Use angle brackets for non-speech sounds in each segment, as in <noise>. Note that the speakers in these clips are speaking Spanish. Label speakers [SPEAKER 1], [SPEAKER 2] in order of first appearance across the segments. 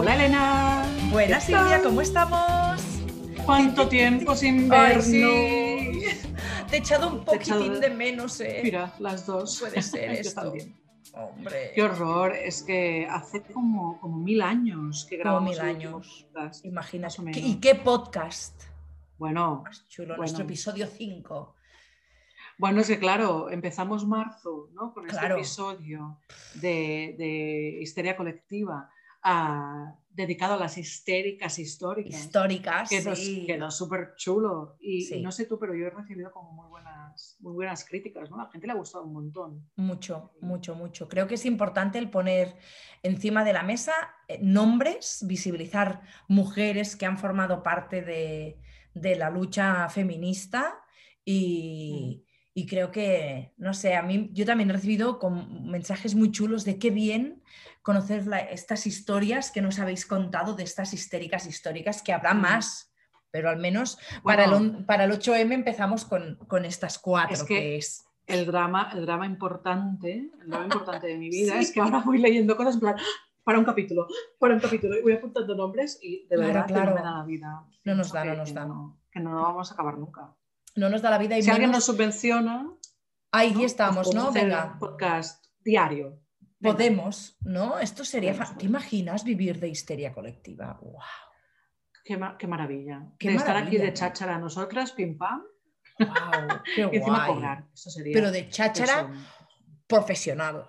[SPEAKER 1] Hola Elena.
[SPEAKER 2] Buenas. Silvia, ¿cómo estamos?
[SPEAKER 1] ¿Cuánto tiempo sin vernos?
[SPEAKER 2] sí. Te he echado un
[SPEAKER 1] echado
[SPEAKER 2] poquitín
[SPEAKER 1] de-
[SPEAKER 2] menos, eh.
[SPEAKER 1] Mira, las dos.
[SPEAKER 2] Puede <laughs> ser
[SPEAKER 1] Yo
[SPEAKER 2] esto.
[SPEAKER 1] también.
[SPEAKER 2] Hombre,
[SPEAKER 1] Qué horror, es que hace como, como mil años que
[SPEAKER 2] Como
[SPEAKER 1] grabamos
[SPEAKER 2] mil
[SPEAKER 1] el último
[SPEAKER 2] años.
[SPEAKER 1] podcast.
[SPEAKER 2] ¿Qué-
[SPEAKER 1] menos.
[SPEAKER 2] ¿Y qué podcast?
[SPEAKER 1] Bueno,
[SPEAKER 2] Más chulo,
[SPEAKER 1] Bueno.
[SPEAKER 2] nuestro episodio 5.
[SPEAKER 1] bueno, es que claro, empezamos marzo, ¿no? Con
[SPEAKER 2] Claro.
[SPEAKER 1] este episodio de, de histeria colectiva ah, dedicado a las histéricas históricas.
[SPEAKER 2] Históricas,
[SPEAKER 1] que nos
[SPEAKER 2] sí.
[SPEAKER 1] quedó súper chulo. Y,
[SPEAKER 2] Sí.
[SPEAKER 1] y no sé tú, pero yo he recibido como muy buenas, muy buenas críticas, ¿no? A la gente le ha gustado un montón.
[SPEAKER 2] Mucho, mucho, mucho. Creo que es importante el poner encima de la mesa eh, nombres, visibilizar mujeres que han formado parte de, de la lucha feminista y, y creo que, no sé, a mí yo también he recibido con mensajes muy chulos de qué bien conocer la- estas historias que nos habéis contado de estas histéricas históricas, que habrá más, pero al menos para, el,
[SPEAKER 1] Bueno.
[SPEAKER 2] para el 8M empezamos con, con estas cuatro,
[SPEAKER 1] Es
[SPEAKER 2] que,
[SPEAKER 1] que-
[SPEAKER 2] es...
[SPEAKER 1] El drama, el drama importante, el drama importante de mi vida
[SPEAKER 2] Sí.
[SPEAKER 1] es que ahora voy leyendo cosas en plan, para un capítulo, para un capítulo, y voy apuntando nombres y de
[SPEAKER 2] Claro,
[SPEAKER 1] verdad que
[SPEAKER 2] claro.
[SPEAKER 1] no me da la vida.
[SPEAKER 2] No nos da, no
[SPEAKER 1] que-
[SPEAKER 2] nos
[SPEAKER 1] que
[SPEAKER 2] da.
[SPEAKER 1] no- que no vamos a acabar nunca.
[SPEAKER 2] No nos da la vida y
[SPEAKER 1] Si alguien nos
[SPEAKER 2] menos...
[SPEAKER 1] subvenciona,
[SPEAKER 2] Ahí
[SPEAKER 1] ¿no?
[SPEAKER 2] estamos,
[SPEAKER 1] Pues
[SPEAKER 2] ¿no? Venga,
[SPEAKER 1] un podcast diario.
[SPEAKER 2] Podemos, ¿no? Esto sería... ¿Te imaginas vivir de histeria colectiva? ¡Wow!
[SPEAKER 1] Qué, ma- qué maravilla.
[SPEAKER 2] Qué
[SPEAKER 1] de estar aquí de
[SPEAKER 2] ¿no?
[SPEAKER 1] cháchara nosotras, pim pam,
[SPEAKER 2] ¡Wow! ¡Qué <laughs>
[SPEAKER 1] y encima
[SPEAKER 2] guay!
[SPEAKER 1] cobrar. Eso sería.
[SPEAKER 2] Pero de cháchara
[SPEAKER 1] eso.
[SPEAKER 2] profesional.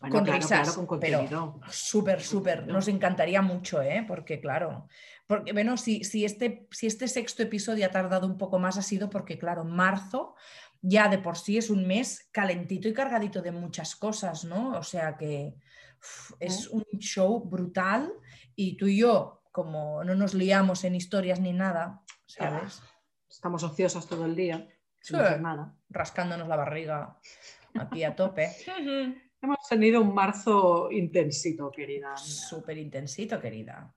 [SPEAKER 1] Bueno,
[SPEAKER 2] con
[SPEAKER 1] claro,
[SPEAKER 2] risas,
[SPEAKER 1] claro, con
[SPEAKER 2] pero-. Súper, súper. Nos encantaría mucho, ¿eh? Porque, claro, porque, bueno, si, si, este, si este sexto episodio ha tardado un poco más, ha sido porque, claro, marzo ya de por sí es un mes calentito y cargadito de muchas cosas, ¿no? O sea que uf, es un show brutal y tú y yo, como no nos liamos en historias ni nada, ¿sabes?
[SPEAKER 1] Estamos ociosas todo el día, sin
[SPEAKER 2] Sí.
[SPEAKER 1] hacer nada.
[SPEAKER 2] Rascándonos la barriga aquí a tope. <laughs>
[SPEAKER 1] Hemos tenido un marzo intensito, querida.
[SPEAKER 2] Súper intensito, querida.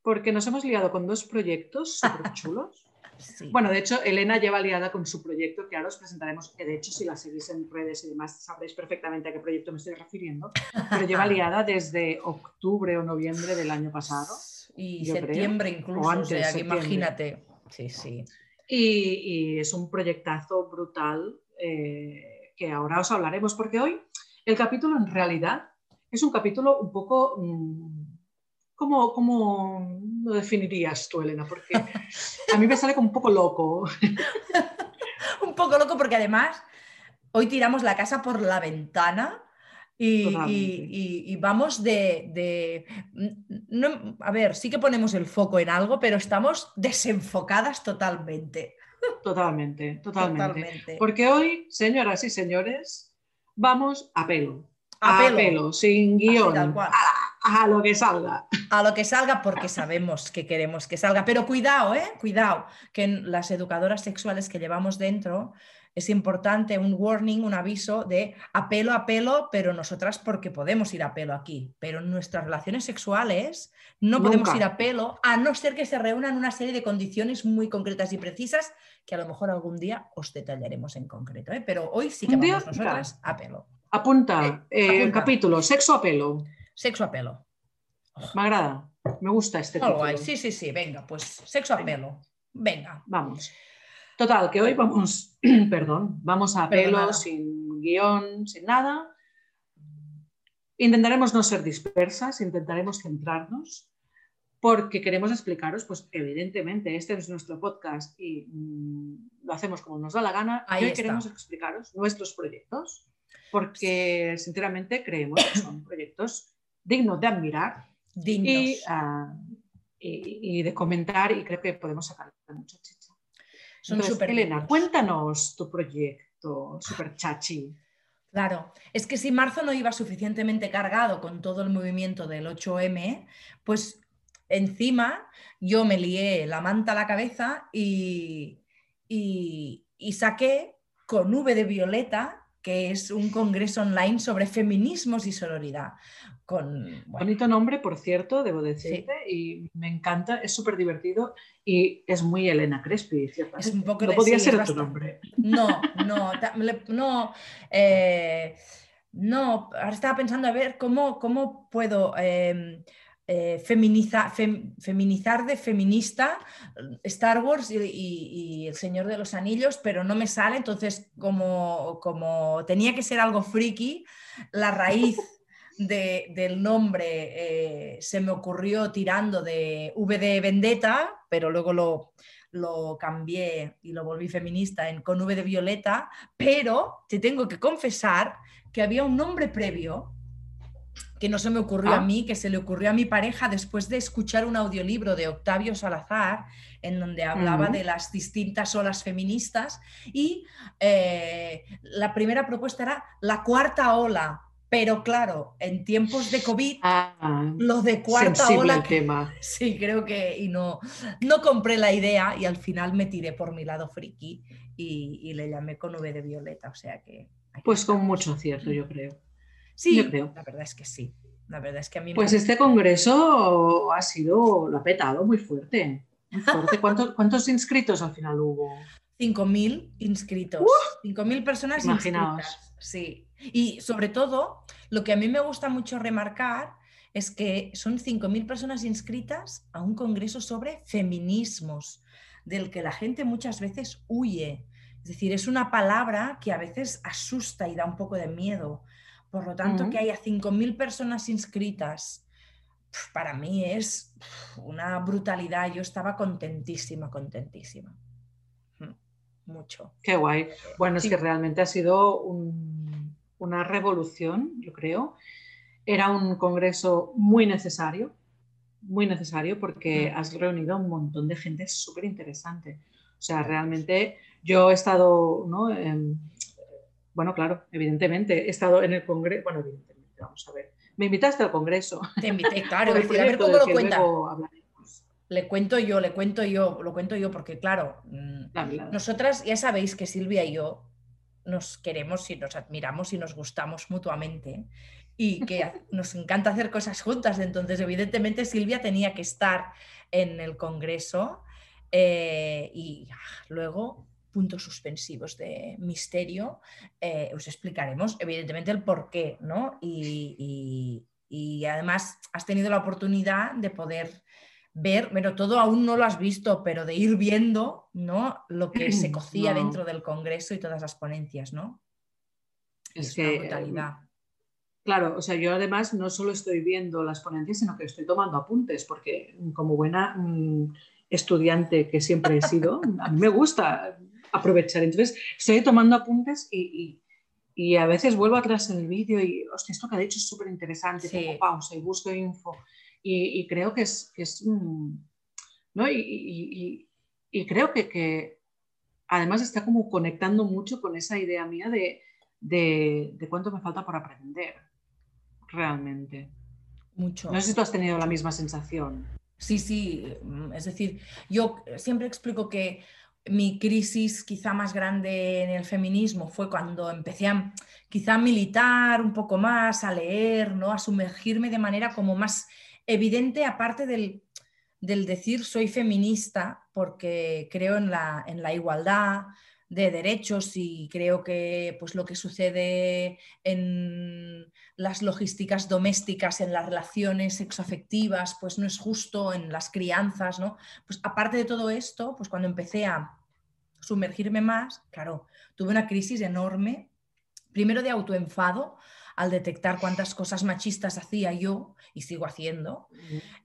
[SPEAKER 1] Porque nos hemos liado con dos proyectos súper chulos. <laughs>
[SPEAKER 2] Sí.
[SPEAKER 1] Bueno, de hecho, Elena lleva liada con su proyecto, que ahora os presentaremos, que de hecho, si la seguís en redes y demás, sabréis perfectamente a qué proyecto me estoy refiriendo. Pero lleva <laughs> liada desde octubre o noviembre del año pasado.
[SPEAKER 2] Y
[SPEAKER 1] creo.
[SPEAKER 2] septiembre incluso,
[SPEAKER 1] O
[SPEAKER 2] o,
[SPEAKER 1] antes,
[SPEAKER 2] sea, que
[SPEAKER 1] septiembre.
[SPEAKER 2] imagínate. Sí, sí.
[SPEAKER 1] Y, y es un proyectazo brutal eh, que ahora os hablaremos, porque hoy el capítulo en realidad es un capítulo un poco... mm, ¿Cómo, cómo lo definirías tú, Elena? Porque a mí me sale como un poco loco. <laughs>
[SPEAKER 2] Un poco loco porque además hoy tiramos la casa por la ventana y,
[SPEAKER 1] Totalmente.
[SPEAKER 2] y- y- y vamos de... de- no- a ver, sí que ponemos el foco en algo, pero estamos desenfocadas totalmente.
[SPEAKER 1] Totalmente, totalmente.
[SPEAKER 2] Totalmente.
[SPEAKER 1] Porque hoy, señoras y señores, vamos a pelo.
[SPEAKER 2] A pelo.
[SPEAKER 1] sin
[SPEAKER 2] Así,
[SPEAKER 1] guion.
[SPEAKER 2] tal cual.
[SPEAKER 1] A, a lo que salga.
[SPEAKER 2] A lo que salga porque sabemos que queremos que salga. Pero cuidado, ¿eh? Cuidado, que en las educadoras sexuales que llevamos dentro es importante un warning, un aviso de apelo a pelo, pero nosotras porque podemos ir a pelo aquí. Pero en nuestras relaciones sexuales no podemos ir a pelo, a no ser que se reúnan una serie de condiciones muy concretas y precisas que a lo mejor algún día os detallaremos en concreto. ¿eh? Pero hoy sí que vamos nosotras a pelo.
[SPEAKER 1] Apunta,
[SPEAKER 2] Eh,
[SPEAKER 1] eh,
[SPEAKER 2] apunta.
[SPEAKER 1] capítulo, sexo a pelo.
[SPEAKER 2] Sexo a pelo.
[SPEAKER 1] Me agrada. Me gusta este título.
[SPEAKER 2] guay. Sí, sí, sí, venga, pues sexo a
[SPEAKER 1] Venga.
[SPEAKER 2] pelo. Venga.
[SPEAKER 1] Vamos. Total, que hoy vamos, <clears throat> perdón, vamos a
[SPEAKER 2] Perdonada.
[SPEAKER 1] pelo, sin guion, sin nada. Intentaremos no ser dispersas, intentaremos centrarnos, porque queremos explicaros, pues evidentemente este es nuestro podcast y mm, lo hacemos como nos da la gana.
[SPEAKER 2] Ahí
[SPEAKER 1] y hoy queremos explicaros nuestros proyectos, porque sinceramente creemos que son proyectos dignos de admirar
[SPEAKER 2] Dignos.
[SPEAKER 1] y, ah, y- y de comentar y creo que podemos sacar mucha chicha.
[SPEAKER 2] Son
[SPEAKER 1] Entonces,
[SPEAKER 2] súper
[SPEAKER 1] Elena,
[SPEAKER 2] dignos.
[SPEAKER 1] cuéntanos tu proyecto, super chachi.
[SPEAKER 2] Claro, es que si marzo no iba suficientemente cargado con todo el movimiento del 8M, pues encima yo me lié la manta a la cabeza y, y- y saqué con V de Violeta, que es un congreso online sobre feminismos y sororidad. Con, bueno,
[SPEAKER 1] Bonito nombre, por cierto, debo decirte, y me encanta, es súper divertido y es muy Elena Crespi.
[SPEAKER 2] Es un poco
[SPEAKER 1] no
[SPEAKER 2] de-
[SPEAKER 1] podía
[SPEAKER 2] sí,
[SPEAKER 1] ser otro nombre.
[SPEAKER 2] No, <laughs> no, no. eh, no, ahora estaba pensando a ver cómo, cómo puedo eh, eh, feminizar de feminista Star Wars y, El Señor de los Anillos, pero no me sale, entonces como, como tenía que ser algo friki, la raíz del nombre eh, se me ocurrió tirando de V de Vendetta, pero luego lo, lo cambié y lo volví feminista en con V de Violeta, pero te tengo que confesar que había un nombre previo que no se me ocurrió a ah. mí, que se le ocurrió a mi pareja después de escuchar un audiolibro de Octavio Salazar, en donde hablaba de las distintas olas feministas, y eh, la primera propuesta era la cuarta ola. Pero claro, en tiempos de COVID, ah, lo de cuarta ola.
[SPEAKER 1] tema.
[SPEAKER 2] Sí, creo que. Y no, no compré la idea y al final me tiré por mi lado friki y, le llamé con V de Violeta. O sea que.
[SPEAKER 1] Pues con mucho acierto, yo creo.
[SPEAKER 2] Sí, creo. la verdad es que sí. La verdad es que a mí
[SPEAKER 1] Pues este congreso ha sido, lo ha petado muy fuerte. <laughs> ¿Cuántos, inscritos al final hubo?
[SPEAKER 2] 5.000 inscritos. 5.000 personas inscritas. Sí. Y sobre todo, lo que a mí me gusta mucho remarcar es que son 5.000 personas inscritas a un congreso sobre feminismos, del que la gente muchas veces huye. Es decir, es una palabra que a veces asusta y da un poco de miedo. Por lo tanto, que haya 5.000 personas inscritas, para mí es una brutalidad. Yo estaba contentísima, contentísima. Mm, mucho.
[SPEAKER 1] Qué guay. Bueno, es que realmente ha sido una revolución, yo creo. Era un congreso muy necesario, muy necesario porque has reunido a un montón de gente súper interesante. O sea, realmente yo he estado ¿no? Bueno, claro, evidentemente. He estado en el Congreso. Bueno, evidentemente, vamos a ver. Me invitaste al Congreso.
[SPEAKER 2] Te invité, <laughs> claro. a ver cómo lo cuenta. Le cuento yo, le cuento yo, lo cuento yo, porque claro, mm, nosotras ya sabéis que Silvia y yo nos queremos y nos admiramos y nos gustamos mutuamente y que <laughs> nos encanta hacer cosas juntas. Entonces, evidentemente, Silvia tenía que estar en el Congreso eh, y ah, luego puntos suspensivos de misterio, eh, os explicaremos evidentemente el por qué, ¿no? Y, además has tenido la oportunidad de poder ver, pero todo aún no lo has visto, pero de ir viendo, ¿no? Lo que <clears throat> se cocía dentro del Congreso y todas las ponencias, ¿no?
[SPEAKER 1] Es, que, brutalidad. Claro, o sea, yo además no solo estoy viendo las ponencias, sino que estoy tomando apuntes, porque como buena mm, estudiante que siempre he sido, <laughs> a mí me gusta aprovechar. Entonces, estoy tomando apuntes y, a veces vuelvo atrás en el vídeo y, hostia, esto que ha dicho es súper interesante, pongo pausa y busco info. Y, creo que es, que es ¿no? Y, creo que, además está como conectando mucho con esa idea mía de, de, cuánto me falta por aprender, realmente.
[SPEAKER 2] Mucho.
[SPEAKER 1] No sé si tú has tenido la misma sensación.
[SPEAKER 2] Sí, sí, es decir, yo siempre explico que mi crisis quizá más grande en el feminismo fue cuando empecé a quizá militar un poco más, a leer, ¿no? a sumergirme de manera como más evidente, aparte del, decir soy feminista porque creo en la, en la igualdad de derechos y creo que pues, lo que sucede en las logísticas domésticas, en las relaciones sexoafectivas, pues no es justo en las crianzas, ¿no? Pues aparte de todo esto, pues cuando empecé a sumergirme más, claro, tuve una crisis enorme, primero de autoenfado, al detectar cuántas cosas machistas hacía yo y sigo haciendo.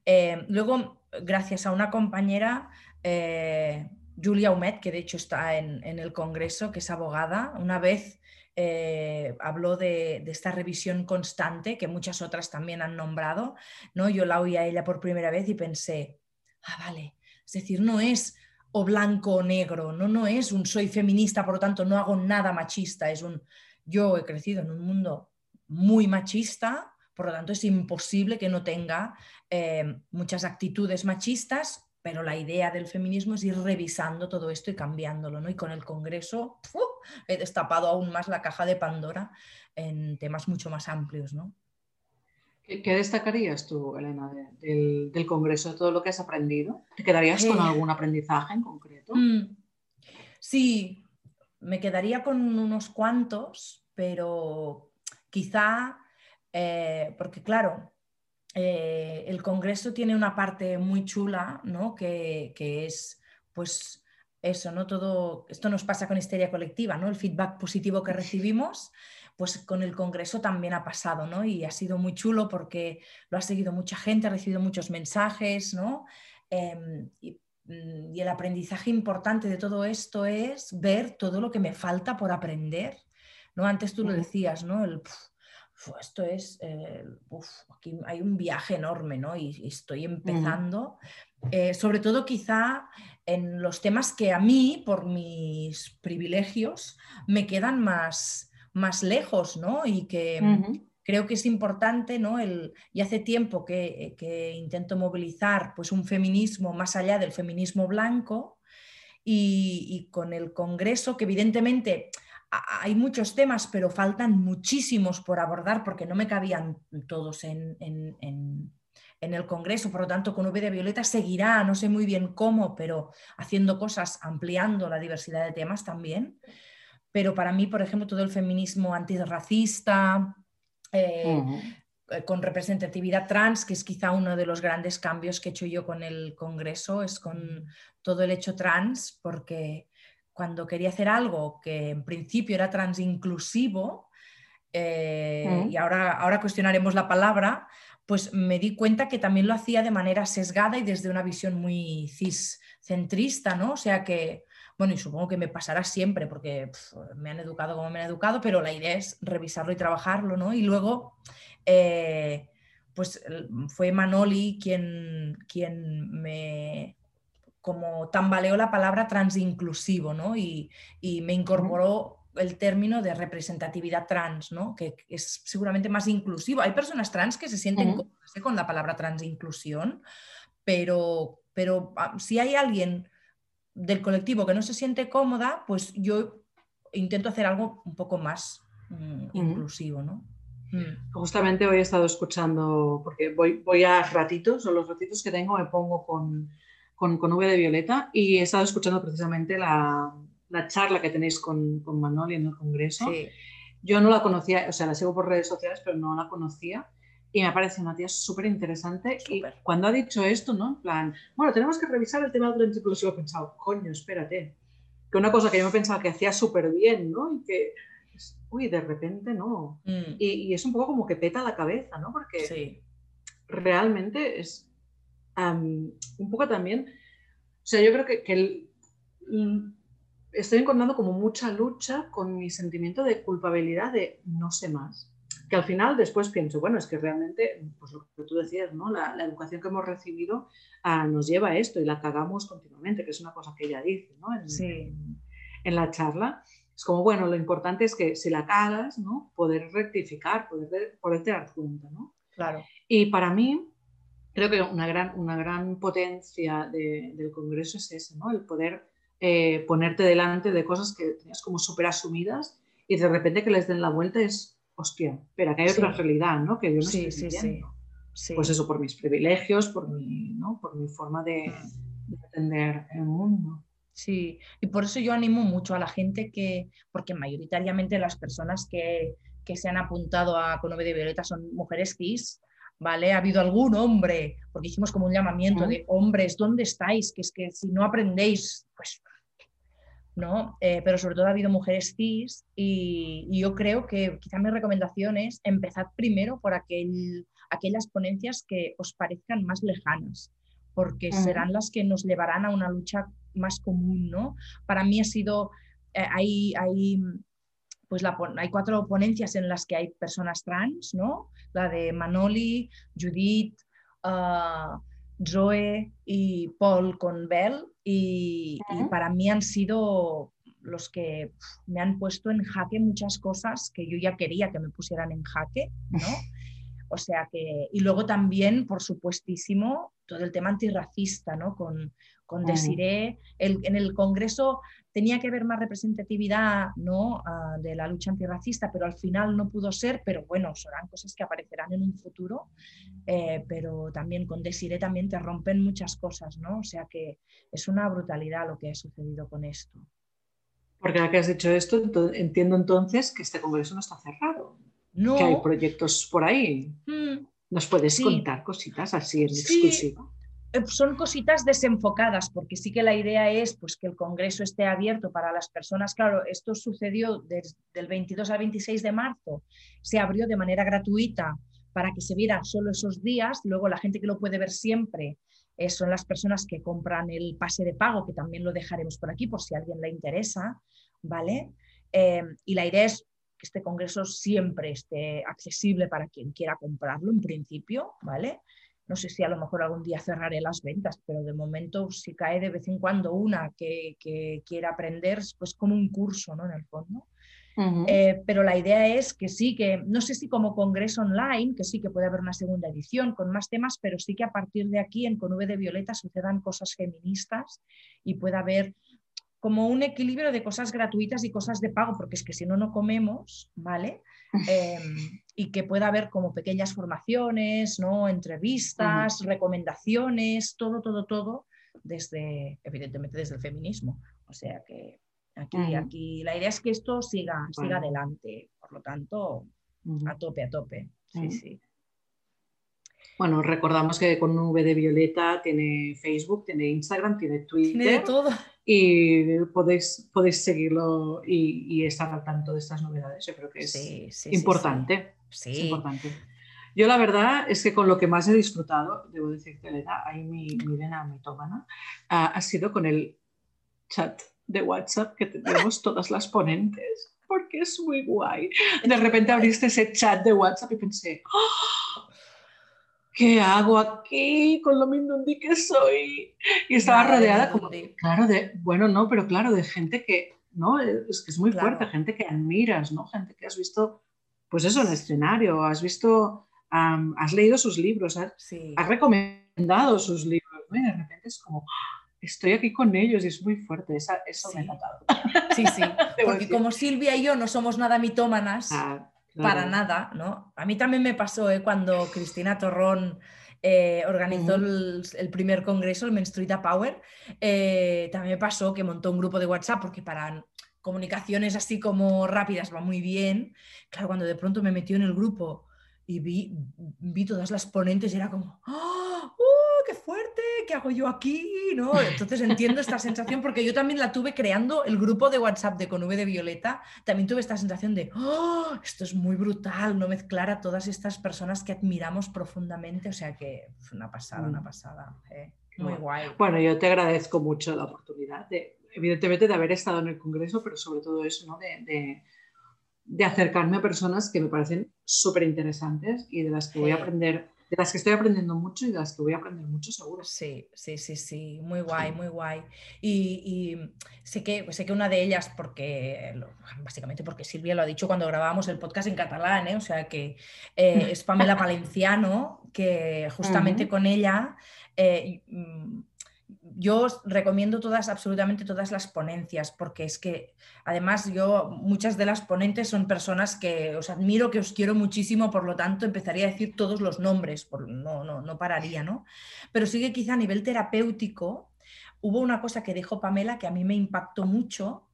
[SPEAKER 2] Eh, luego, gracias a una compañera, eh, Julia Humet, que de hecho está en, el Congreso, que es abogada, una vez eh, habló de, esta revisión constante que muchas otras también han nombrado. ¿no? Yo la oí a ella por primera vez y pensé, ah, vale, es decir, no es o blanco o negro, no, no es un soy feminista, por lo tanto no hago nada machista, es un yo he crecido en un mundo muy machista, por lo tanto es imposible que no tenga eh, muchas actitudes machistas, pero la idea del feminismo es ir revisando todo esto y cambiándolo, ¿no? Y con el Congreso he destapado aún más la caja de Pandora en temas mucho más amplios, ¿no?
[SPEAKER 1] ¿Qué destacarías tú, Elena, del, Congreso, de todo lo que has aprendido? ¿Te quedarías con algún aprendizaje en concreto? Mm,
[SPEAKER 2] sí, me quedaría con unos cuantos, pero quizá, eh, porque claro, eh, el Congreso tiene una parte muy chula, ¿no? Que, es, pues, eso, ¿no? Todo, esto nos pasa con histeria colectiva, ¿no? El feedback positivo que recibimos, pues con el Congreso también ha pasado, ¿no? Y ha sido muy chulo porque lo ha seguido mucha gente, ha recibido muchos mensajes, ¿no? Em, mm, y, el aprendizaje importante de todo esto es ver todo lo que me falta por aprender, ¿no? Antes tú lo decías, ¿no? El, esto es, eh, aquí hay un viaje enorme, ¿no? Y, estoy empezando, eh, sobre todo quizá en los temas que a mí, por mis privilegios, me quedan más, más lejos, ¿no? Y que creo que es importante, ¿no? El, y hace tiempo que, que, intento movilizar pues, un feminismo más allá del feminismo blanco y, y con el Congreso, que evidentemente hay muchos temas, pero faltan muchísimos por abordar porque no me cabían todos en, el Congreso. Por lo tanto, con V de Violeta seguirá, no sé muy bien cómo, pero haciendo cosas, ampliando la diversidad de temas también. Pero para mí, por ejemplo, todo el feminismo antirracista, eh, eh, con representatividad trans, que es quizá uno de los grandes cambios que he hecho yo con el Congreso, es con todo el hecho trans, porque cuando quería hacer algo que en principio era transinclusivo, eh, y ahora, ahora cuestionaremos la palabra, pues me di cuenta que también lo hacía de manera sesgada y desde una visión muy ciscentrista, ¿no? O sea que, bueno, y supongo que me pasará siempre porque me han educado como me han educado, pero la idea es revisarlo y trabajarlo, ¿no? Y luego, eh, pues fue Manoli quien, quien me, como tambaleó la palabra transinclusivo, ¿no? Y, me incorporó el término de representatividad trans, ¿no? Que es seguramente más inclusivo. Hay personas trans que se sienten cómodas ¿eh? con la palabra transinclusión, pero, pero ah, si hay alguien del colectivo que no se siente cómoda, pues yo intento hacer algo un poco más mm, inclusivo, ¿no?
[SPEAKER 1] Mm. Justamente hoy he estado escuchando, porque voy, voy a ratitos, o los ratitos que tengo me pongo con, con, con V de Violeta y he estado escuchando precisamente la, la charla que tenéis con, con, Manoli en el Congreso. Yo no la conocía, o sea, la sigo por redes sociales, pero no la conocía y me ha parecido una tía súper interesante. Y cuando ha dicho esto, ¿no? En plan, bueno, tenemos que revisar el tema del inclusivo, he pensado, coño, espérate, que una cosa que yo me pensaba que hacía súper bien, ¿no? Y que, uy, de repente no. Mm. Y, y, es un poco como que peta la cabeza, ¿no? Porque sí. realmente es, un poco también, o sea, yo creo que, que estoy encontrando como mucha lucha con mi sentimiento de culpabilidad de no sé más. Que al final después pienso, bueno, es que realmente, pues lo que tú decías, ¿no? La, educación que hemos recibido ah, nos lleva a esto y la cagamos continuamente, que es una cosa que ella dice, ¿no? En, sí. en, la charla. Es como, bueno, lo importante es que si la cagas, ¿no? Poder rectificar, poder, poder dar cuenta, ¿no?
[SPEAKER 2] Claro.
[SPEAKER 1] Y para mí, creo que una gran, una gran potencia del Congreso es ese, ¿no? El poder eh, ponerte delante de cosas que tenías como súper asumidas y de repente que les den la vuelta es, hostia, espera, que hay otra realidad, ¿no? Que yo no estoy sí, sí, Pues eso, por mis privilegios, por mi, ¿no? por mi forma de, de entender el mundo.
[SPEAKER 2] Sí, y por eso yo animo mucho a la gente que, porque mayoritariamente las personas que, que se han apuntado a Conove de Violeta son mujeres cis, ¿vale? Ha habido algún hombre, porque hicimos como un llamamiento de hombres, ¿dónde estáis? Que es que si no aprendéis, pues, ¿no? Eh, pero sobre todo ha habido mujeres cis y, yo creo que quizá mi recomendación es empezar primero por aquel, aquellas ponencias que os parezcan más lejanas, porque serán las que nos llevarán a una lucha más común, ¿no? Para mí ha sido, eh, hay, hay pues hay cuatro ponencias en las que hay personas trans, ¿no? La de Manoli, Judith, uh, Zoe y Paul con Bell, y, para mí han sido los que me han puesto en jaque muchas cosas que yo ya quería que me pusieran en jaque, ¿no? <laughs> O sea que, y luego también, por supuestísimo, todo el tema antirracista, ¿no? Con, con Desiree. en el Congreso tenía que haber más representatividad ¿no? Ah, de la lucha antirracista, pero al final no pudo ser, pero bueno, serán cosas que aparecerán en un futuro, eh, pero también con Desiree también te rompen muchas cosas, ¿no? O sea que es una brutalidad lo que ha sucedido con esto.
[SPEAKER 1] Porque ahora que has dicho esto, entiendo entonces que este congreso no está cerrado. No. Que hay proyectos por ahí.
[SPEAKER 2] Mm,
[SPEAKER 1] ¿Nos puedes contar cositas así en exclusiva?
[SPEAKER 2] Eh, son cositas desenfocadas, porque sí que la idea es pues, que el Congreso esté abierto para las personas. Claro, esto sucedió desde el 22 al 26 de marzo, se abrió de manera gratuita para que se viera solo esos días, luego la gente que lo puede ver siempre eh, son las personas que compran el pase de pago, que también lo dejaremos por aquí por si a alguien le interesa, ¿vale? Eh, y la idea es que este congreso siempre esté accesible para quien quiera comprarlo en principio, ¿vale? No sé si a lo mejor algún día cerraré las ventas, pero de momento si cae de vez en cuando una que, quiera aprender, pues como un curso, ¿no? En el fondo. Eh, pero la idea es que sí, que no sé si como congreso online, que sí que puede haber una segunda edición con más temas, pero sí que a partir de aquí en Con V de Violeta sucedan cosas feministas y pueda haber como un equilibrio de cosas gratuitas y cosas de pago, porque es que si no, no comemos, ¿vale? Em, y que pueda haber como pequeñas formaciones, ¿no? entrevistas, recomendaciones, todo, todo, todo, desde, evidentemente desde el feminismo. O sea que aquí, aquí la idea es que esto siga, siga adelante, por lo tanto, a tope, a tope. Sí, sí.
[SPEAKER 1] Bueno, recordamos que con V de Violeta tiene Facebook, tiene Instagram, tiene Twitter.
[SPEAKER 2] Tiene de todo
[SPEAKER 1] y podéis, podéis seguirlo y, estar al tanto de estas novedades. Yo creo que es importante.
[SPEAKER 2] Sí,
[SPEAKER 1] importante. Yo la verdad es que con lo que más he disfrutado, debo decirte, Elena, ahí mi, mi vena mitómana, ha sido con el chat de WhatsApp que tenemos <laughs> todas las ponentes, porque es muy guay. De repente abriste ese chat de WhatsApp y pensé, ¡Oh! ¿Qué hago aquí con lo mindundi que soy? Y estaba rodeada como, claro, de, bueno, no, pero claro, de gente que, ¿no? Es que es muy fuerte, gente que admiras, ¿no? Gente que has visto, pues eso, en el escenario, has visto, has leído sus libros, has, recomendado sus libros, ¿no? Y de repente es como, estoy aquí con ellos y es muy fuerte, eso me ha encantado.
[SPEAKER 2] Sí, sí, <laughs> porque como Silvia y yo no somos nada mitómanas, ah, para nada, ¿no? A mí también me pasó ¿eh? cuando Cristina Torrón eh, organizó el, primer congreso, el Menstruita Power, eh, también me pasó que montó un grupo de WhatsApp porque para comunicaciones así como rápidas va muy bien. Claro, cuando de pronto me metió en el grupo y vi, vi todas las ponentes y era como, ¡Oh, qué fuerte! ¿Qué hago yo aquí? ¿no? Entonces entiendo esta sensación porque yo también la tuve creando el grupo de WhatsApp de Con V de Violeta. También tuve esta sensación de, ¡Oh, esto es muy brutal, no mezclar a todas estas personas que admiramos profundamente. O sea que es una pasada, una mm. pasada. ¿eh? Muy guay.
[SPEAKER 1] Bueno, yo te agradezco mucho la oportunidad de, evidentemente, de haber estado en el Congreso, pero sobre todo eso, ¿no? de de acercarme a personas que me parecen súper interesantes y de las que voy a aprender, de las que estoy aprendiendo mucho y de las que voy a aprender mucho seguro.
[SPEAKER 2] Sí, sí, sí, sí, muy guay, muy guay. Y, sé, que, sé que una de ellas, porque básicamente porque Silvia lo ha dicho cuando grabábamos el podcast en catalán, ¿eh? o sea que eh, es <laughs> Pamela Palenciano, que justamente con ella... Eh, yo recomiendo todas, absolutamente todas las ponencias, porque es que además yo, muchas de las ponentes son personas que os admiro, que os quiero muchísimo, por lo tanto empezaría a decir todos los nombres, por, no, no, no pararía, ¿no? Pero sí que quizá a nivel terapéutico hubo una cosa que dijo Pamela que a mí me impactó mucho,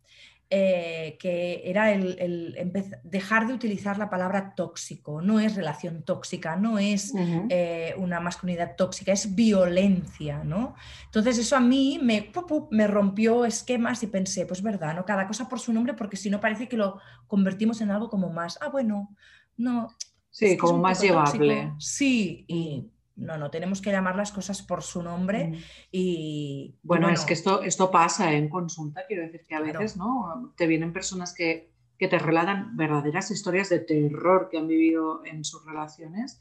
[SPEAKER 2] eh, que era el, dejar de utilizar la palabra tóxico. No es relación tóxica, no es eh, una masculinidad tóxica, es violencia, ¿no? Entonces eso a mí me, me rompió esquemas y pensé, pues verdad, ¿no? Cada cosa por su nombre, porque si no parece que lo convertimos en algo como más, ah, bueno, no.
[SPEAKER 1] Sí, como más llevable.
[SPEAKER 2] Sí, y no, no, tenemos que llamar las cosas por su nombre y...
[SPEAKER 1] Bueno, es que esto, esto pasa en consulta, quiero decir que a veces, ¿no? Te vienen personas que, te relatan verdaderas historias de terror que han vivido en sus relaciones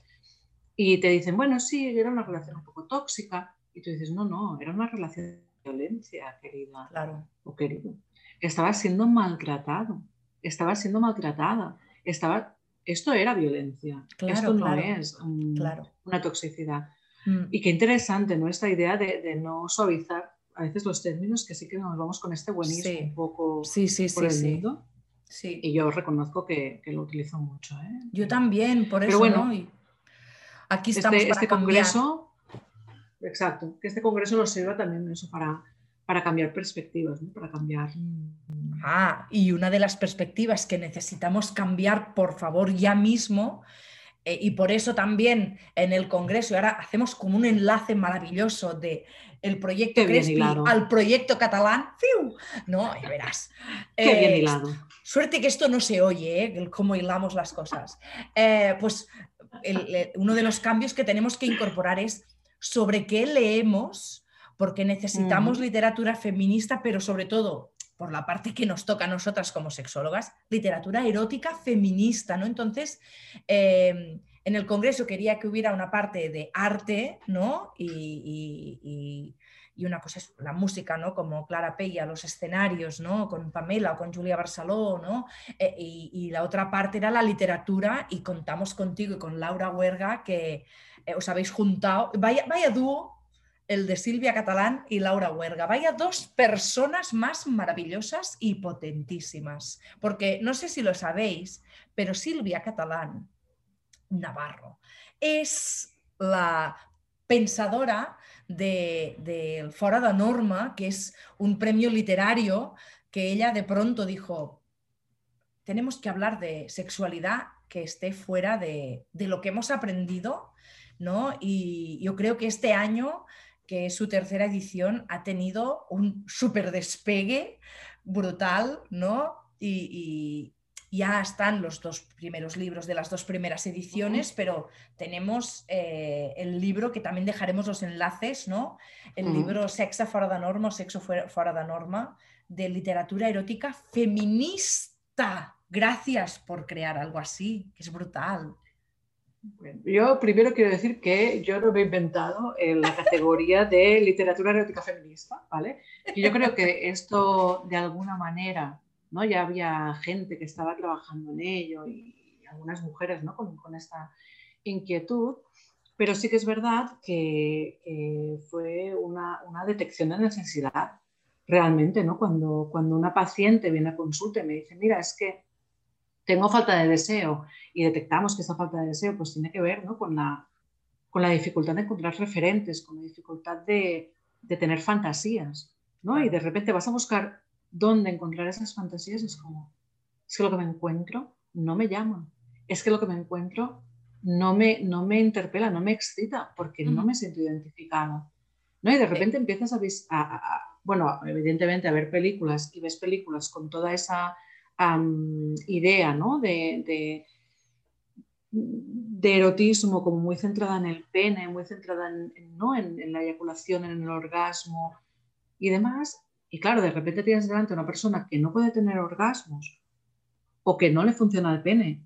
[SPEAKER 1] y te dicen, bueno, sí, era una relación un poco tóxica y tú dices, no, no, era una relación de violencia, querida.
[SPEAKER 2] Claro.
[SPEAKER 1] O querido. Estaba siendo maltratado, estaba siendo maltratada, estaba esto era violencia, esto no es una toxicidad. Mm. Y qué interesante, ¿no? Esta idea de, no suavizar a veces los términos, que sí que nos vamos con este buenismo un poco
[SPEAKER 2] sí, sí,
[SPEAKER 1] por el
[SPEAKER 2] mundo.
[SPEAKER 1] Sí. Y yo reconozco que, lo utilizo mucho. ¿eh?
[SPEAKER 2] Yo también, por eso. bueno, aquí este, estamos
[SPEAKER 1] este, congreso, exacto, que este congreso nos sirva también eso para, para cambiar perspectivas, ¿no? para cambiar.
[SPEAKER 2] Ah, y una de las perspectivas que necesitamos cambiar, por favor, ya mismo, eh, y por eso también en el Congreso, y ahora hacemos como un enlace maravilloso de el proyecto Crespi al proyecto catalán, ¡fiu! ¿no? Y verás.
[SPEAKER 1] Qué bien eh, hilado.
[SPEAKER 2] Suerte que esto no se oye, ¿eh? cómo hilamos las cosas. pues uno de los cambios que tenemos que incorporar es sobre qué leemos, porque necesitamos literatura feminista, pero sobre todo por la parte que nos toca a nosotras como sexólogas, literatura erótica feminista, ¿no? Entonces, em, en el Congreso quería que hubiera una parte de arte, ¿no? Y, una cosa es la música, ¿no? Como Clara Pella, los escenarios, ¿no? Con Pamela o con Julia Barceló, ¿no? Eh, y, la otra parte era la literatura y contamos contigo y con Laura Huerga que eh, os habéis juntado. Vaya, vaya dúo el de Silvia Catalán y Laura Huerga. Vaya dos personas más maravillosas y potentísimas. Porque no sé si lo sabéis, pero Silvia Catalán Navarro es la pensadora del de, Fora Norma, que es un premio literario que ella de pronto dijo, tenemos que hablar de sexualidad que esté fuera de, de lo que hemos aprendido, ¿no? Y yo creo que este año que su tercera edición ha tenido un súper despegue brutal, ¿no? Y, ya están los dos primeros libros de las dos primeras ediciones, pero tenemos eh, el libro que también dejaremos los enlaces, ¿no? El libro Sexa fuera de norma Sexo fuera de norma de literatura erótica feminista. Gracias por crear algo así, que es brutal
[SPEAKER 1] yo primero quiero decir que yo no me he inventado en la categoría de literatura erótica feminista, ¿vale? Y yo creo que esto de alguna manera, ¿no? Ya había gente que estaba trabajando en ello y algunas mujeres, ¿no? Con, con esta inquietud, pero sí que es verdad que, que fue una, una, detección de necesidad realmente, ¿no? Cuando, cuando una paciente viene a consulta y me dice, mira, es que tengo falta de deseo y detectamos que esa falta de deseo pues tiene que ver ¿no? con, la, con la dificultad de encontrar referentes, con la dificultad de, de tener fantasías, ¿no? Y de repente vas a buscar dónde encontrar esas fantasías es como, es que lo que me encuentro no me llama, es que lo que me encuentro no me, no me interpela, no me excita porque no me siento identificada, ¿no? Y de repente empiezas a, a, bueno, evidentemente a ver películas y ves películas con toda esa idea ¿no? de, de, erotismo como muy centrada en el pene, muy centrada en, ¿no? en, la eyaculación, en el orgasmo y demás. Y claro, de repente tienes delante a una persona que no puede tener orgasmos o que no le funciona el pene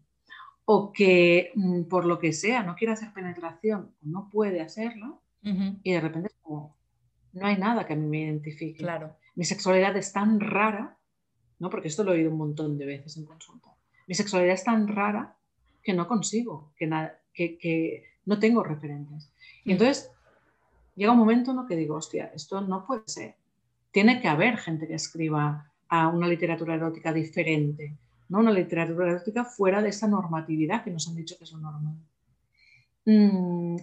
[SPEAKER 1] o que mm, por lo que sea no quiere hacer penetración o no puede hacerlo y de repente es como, no hay nada que a mí me identifique.
[SPEAKER 2] Claro.
[SPEAKER 1] Mi sexualidad es tan rara ¿no? porque esto lo he oído un montón de veces en consulta. Mi sexualidad es tan rara que no consigo, que, que, no tengo referentes. Y mm. entonces llega un momento en que digo, hostia, esto no puede ser. Tiene que haber gente que escriba a una literatura erótica diferente, ¿no? una literatura erótica fuera de esa normatividad que nos han dicho que es lo normal. Mm,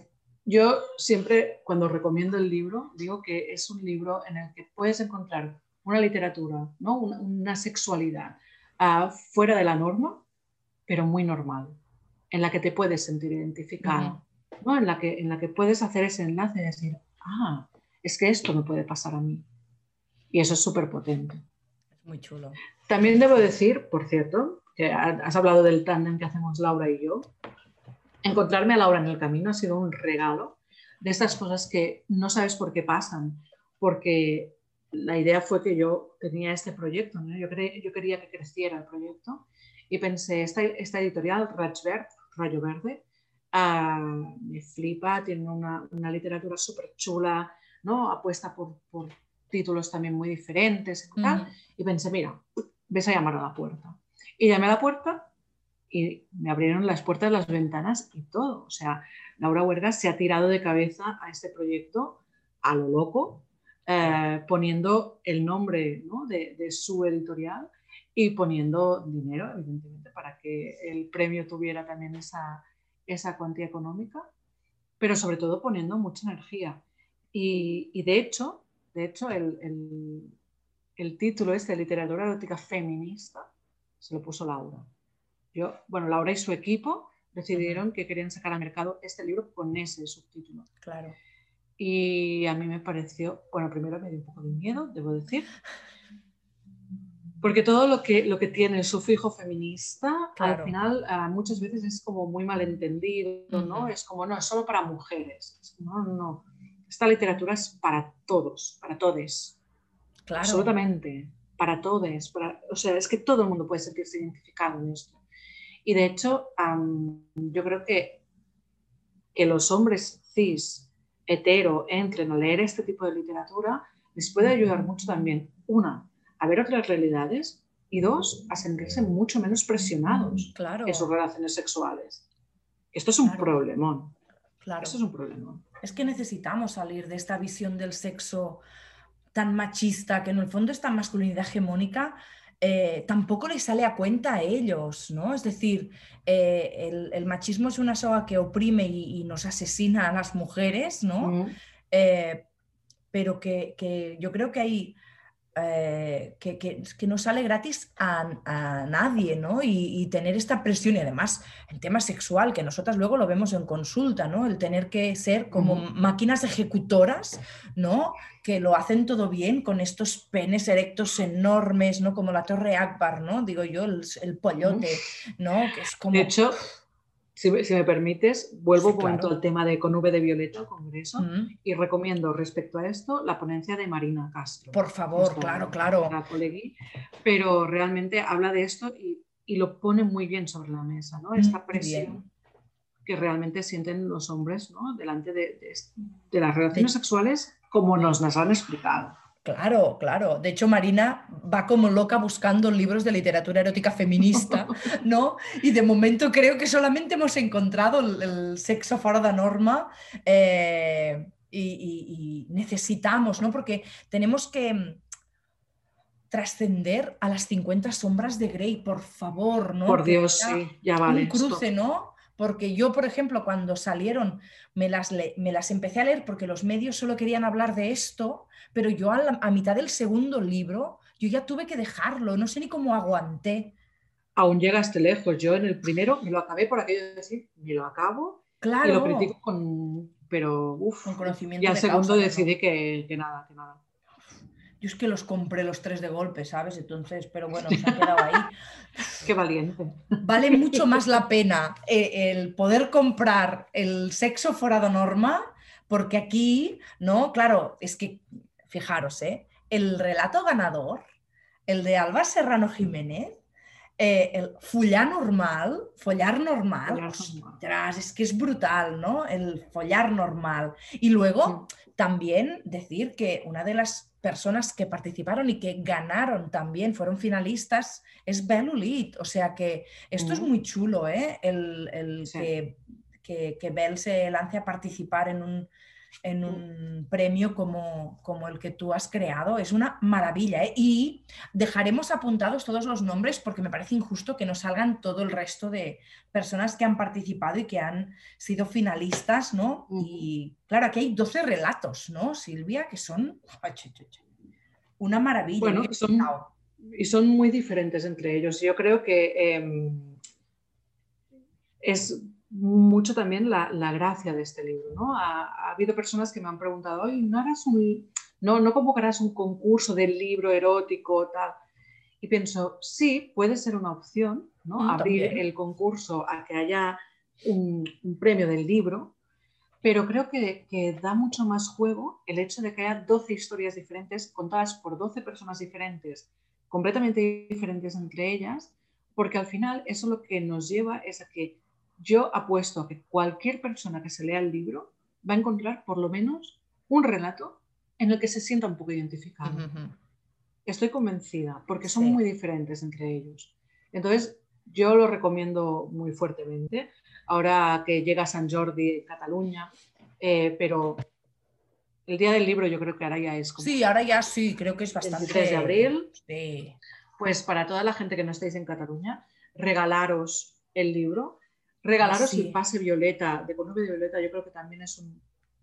[SPEAKER 1] yo siempre, cuando recomiendo el libro, digo que es un libro en el que puedes encontrar una literatura, ¿no? una, sexualidad ah, fuera de la norma, pero muy normal, en la que te puedes sentir identificado, ¿no? en, la que, en la que puedes hacer ese enlace y decir, ah, es que esto me puede pasar a mí. Y eso es súper potente.
[SPEAKER 2] Es muy chulo.
[SPEAKER 1] También debo decir, por cierto, que has hablado del tándem que hacemos Laura y yo. Encontrarme a Laura en el camino ha sido un regalo de estas cosas que no sabes por qué pasan, porque la idea fue que yo tenía este proyecto, yo, yo, quería que creciera el proyecto y pensé, esta, esta editorial, Rayo Verde, ah, me flipa, tiene una, una literatura súper chula, ¿no? apuesta por, por, títulos también muy diferentes y, y pensé, mira, ves a llamar a la puerta. Y llamé a la puerta y me abrieron las puertas, las ventanas y todo. O sea, Laura Huerga se ha tirado de cabeza a este proyecto a lo loco, eh, poniendo el nombre de, su editorial y poniendo dinero, evidentemente, para que el premio tuviera también esa, esa cuantía económica, pero sobre todo poniendo mucha energía. Y, de hecho, de hecho el, el, el título este, Literatura Erótica Feminista, se lo puso Laura. Yo, bueno, Laura y su equipo Decidieron que querían sacar al mercado este libro con ese subtítulo.
[SPEAKER 2] Claro.
[SPEAKER 1] Y a mí me pareció, bueno, primero me dio un poco de miedo, debo decir, porque todo lo que, lo que tiene el sufijo feminista, al final muchas veces es como muy malentendido, ¿no? Es como, no, es solo para mujeres. No, no, no. Esta literatura es para todos, para todes. Claro. Absolutamente, para todos. Para, o sea, es que todo el mundo puede sentirse identificado en esto. Y de hecho, yo creo que, que los hombres cis, hetero, entren a leer este tipo de literatura, les puede ayudar mucho también, una, a ver otras realidades y dos, a sentirse mucho menos presionados en sus relaciones sexuales. Esto es un problemón. Claro. Esto es un problemón.
[SPEAKER 2] Es que necesitamos salir de esta visión del sexo tan machista, que en el fondo esta masculinidad hegemónica eh, tampoco les sale a cuenta a ellos, ¿no? Es decir, eh, el, machismo es una soga que oprime y, nos asesina a las mujeres, ¿no? Eh, pero que, que, yo creo que hay eh, que, no sale gratis a, nadie, ¿no? Y, tener esta presión, y además en tema sexual, que nosotras luego lo vemos en consulta, ¿no? El tener que ser como máquinas ejecutoras, ¿no? Que lo hacen todo bien con estos penes erectos enormes, ¿no? Como la Torre Akbar, ¿no? Digo yo, el, pollote, ¿no? Que es como...
[SPEAKER 1] De hecho, si, me permites, vuelvo un momento al tema de Con V de Violeta, Congreso, y recomiendo respecto a esto la ponencia de Marina Castro.
[SPEAKER 2] Por favor, claro, claro.
[SPEAKER 1] pero realmente habla de esto y, lo pone muy bien sobre la mesa, ¿no? Esta presión que realmente sienten los hombres ¿no? delante de, de las relaciones sexuales como nos las han explicado.
[SPEAKER 2] Claro, claro. De hecho, Marina va como loca buscando libros de literatura erótica feminista, <laughs> ¿no? Y de momento creo que solamente hemos encontrado el, sexo fuera de norma eh, y, necesitamos, ¿no? Porque tenemos que mm, trascender a las 50 sombras de Grey, por favor, ¿no?
[SPEAKER 1] Por Dios, sí, ya vale.
[SPEAKER 2] Un cruce, ¿no? Porque yo, por ejemplo, cuando salieron, me las, me las empecé a leer porque los medios solo querían hablar de esto, pero yo a, mitad del segundo libro, yo ya tuve que dejarlo, no sé ni cómo aguanté.
[SPEAKER 1] Aún llegaste lejos, yo en el primero me lo acabé por aquello de decir, me lo acabo claro. y lo critico con, pero uff, con conocimiento. Y al segundo decidí que, que nada, que nada.
[SPEAKER 2] Yo es que los compré los tres de golpe, ¿sabes? Entonces, pero bueno, se ha <laughs> quedado ahí.
[SPEAKER 1] Qué valiente.
[SPEAKER 2] Vale mucho más la <laughs> pena eh, el poder comprar el sexo fuera de norma, porque aquí, ¿no? Claro, es que, fijaros, ¿eh? El relato ganador, el de Alba Serrano Jiménez, eh, el follar normal, follar normal, es que es brutal, ¿no? El follar normal. Y luego también decir que una de las personas que participaron y que ganaron también, fueron finalistas, es Belulit. O sea que esto es muy chulo, ¿eh? El, que, que, que, Bell se lance a participar en un, en un premio como, como, el que tú has creado. Es una maravilla. ¿eh? Y dejaremos apuntados todos los nombres porque me parece injusto que no salgan todo el resto de personas que han participado y que han sido finalistas, ¿no? Y claro, aquí hay 12 relatos, ¿no, Silvia? Que son una maravilla.
[SPEAKER 1] Bueno, son, y son muy diferentes entre ellos. Yo creo que em, es mucho también la, gracia de este libro. ¿no? Ha, habido personas que me han preguntado, ¿no, harás un, no, ¿no convocarás un concurso del libro erótico? Tal? Y pienso, sí, puede ser una opción, ¿no? Mm, abrir el concurso a que haya un, premio del libro, pero creo que, que, da mucho más juego el hecho de que haya 12 historias diferentes contadas por 12 personas diferentes, completamente diferentes entre ellas, porque al final eso lo que nos lleva es a que yo apuesto a que cualquier persona que se lea el libro va a encontrar por lo menos un relato en el que se sienta un poco identificado. Estoy convencida, porque son muy diferentes entre ellos. Entonces, yo lo recomiendo muy fuertemente. Ahora que llega San Jordi, Cataluña, eh, pero el día del libro yo creo que ahora ya es como...
[SPEAKER 2] Sí, ahora ya sí, creo que es bastante...
[SPEAKER 1] El 3 de abril. Pues para toda la gente que no estáis en Cataluña, regalaros el libro Regalaros el pase violeta de Conurbio de Violeta, yo creo que también es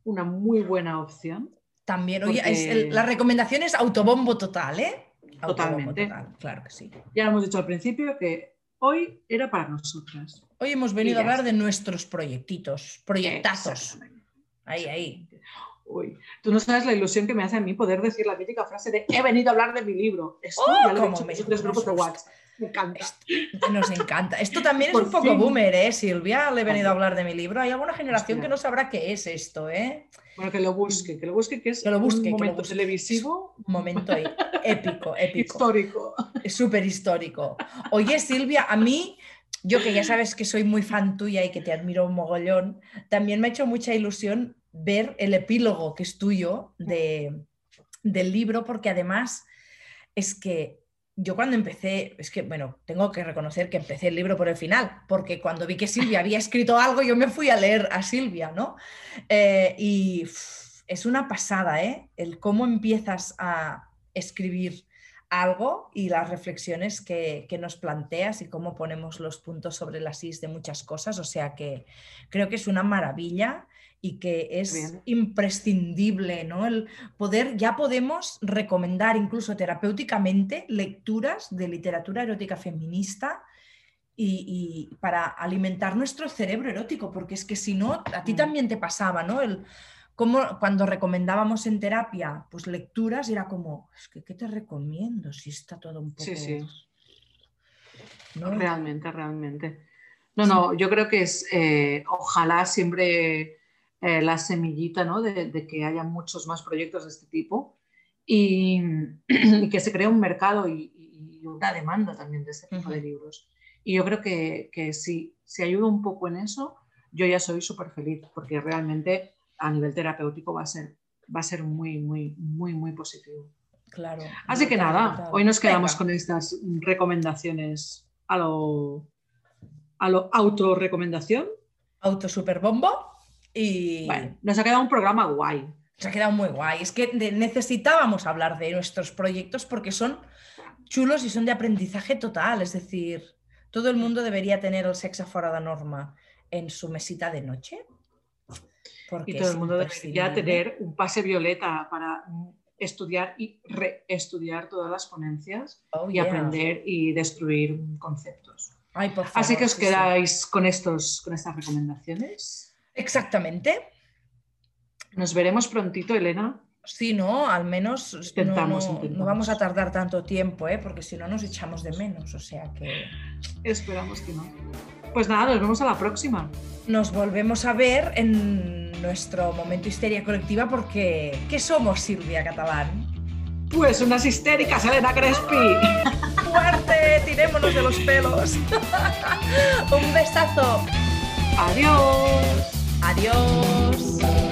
[SPEAKER 1] una muy buena opción.
[SPEAKER 2] También, oye, la recomendación es autobombo total, ¿eh?
[SPEAKER 1] Totalmente.
[SPEAKER 2] claro que sí.
[SPEAKER 1] Ya lo hemos dicho al principio que Hoy era para nosotras.
[SPEAKER 2] Hoy hemos venido a hablar de nuestros proyectitos, proyectazos. Ahí, ahí.
[SPEAKER 1] Uy, tú no sabes la ilusión que me hace a mí poder decir la mítica frase de he venido a hablar de mi libro. Esto ya lo he dicho en tres grupos de WhatsApp. Me encanta.
[SPEAKER 2] Nos encanta. Esto también es un poco boomer, ¿eh? Silvia, le he venido a hablar de mi libro. Hay alguna generación que no sabrá qué es esto, ¿eh?
[SPEAKER 1] Bueno, que lo busque, que lo busque, que es que lo busque, un momento televisivo.
[SPEAKER 2] Momento épico, <laughs> épico.
[SPEAKER 1] Histórico.
[SPEAKER 2] Es súper histórico. Oye, Silvia, a mí, yo que ya sabes que soy muy fan tuya y que te admiro un mogollón, también me ha hecho mucha ilusión ver el epílogo que es tuyo de, del libro, porque además es que yo cuando empecé, es que, bueno, tengo que reconocer que empecé el libro por el final, porque cuando vi que Silvia había escrito algo, yo me fui a leer a Silvia, ¿no? Eh, y es una pasada, ¿eh? El cómo empiezas a escribir algo y las reflexiones que, que, nos planteas y cómo ponemos los puntos sobre las is de muchas cosas. O sea que creo que es una maravilla y que es imprescindible, ¿no? El poder, ya podemos recomendar incluso terapéuticamente lecturas de literatura erótica feminista y, para alimentar nuestro cerebro erótico, porque es que si no, a ti mm. también te pasaba, ¿no? El, como cuando recomendábamos en terapia, pues lecturas, era como, es que, ¿qué te recomiendo? Si está todo un poco...
[SPEAKER 1] Sí, sí. Realmente, realmente. No, no, yo creo que es, eh, ojalá siempre eh, la semillita ¿no? de, que haya muchos más proyectos de este tipo y, <clears throat> que se cree un mercado y, una demanda también de este tipo de libros. Y yo creo que, que si, si ayuda un poco en eso, yo ya soy súper feliz porque realmente a nivel terapéutico va a ser, va a ser muy, muy, muy, muy positivo.
[SPEAKER 2] Claro.
[SPEAKER 1] Así que nada, hoy nos quedamos con estas recomendaciones a lo, a lo autorrecomendación.
[SPEAKER 2] Auto super bombo. Y
[SPEAKER 1] bueno, nos ha quedado un programa guay.
[SPEAKER 2] Nos ha quedado muy guay. Es que necesitábamos hablar de nuestros proyectos porque son chulos y son de aprendizaje total. Es decir, todo el mundo debería tener el sexo fuera de norma en su mesita de noche.
[SPEAKER 1] y todo el mundo debería tener un pase violeta para estudiar y reestudiar todas las ponencias oh, y aprender y destruir conceptos. Así que os quedáis con, estos, con estas recomendaciones.
[SPEAKER 2] Exactamente.
[SPEAKER 1] Nos veremos prontito, Elena.
[SPEAKER 2] Sí, no, al menos no, vamos a tardar tanto tiempo, ¿eh? porque si no nos echamos de menos, o sea que...
[SPEAKER 1] Esperamos que no. Pues nada, nos vemos a la próxima.
[SPEAKER 2] Nos volvemos a ver en nuestro momento histeria colectiva porque ¿qué somos, Silvia Catalán?
[SPEAKER 1] Pues unas histéricas, Elena Crespi. <laughs>
[SPEAKER 2] ¡Fuerte! Tirémonos de los pelos. <laughs> Un besazo.
[SPEAKER 1] Adiós.
[SPEAKER 2] Adiós.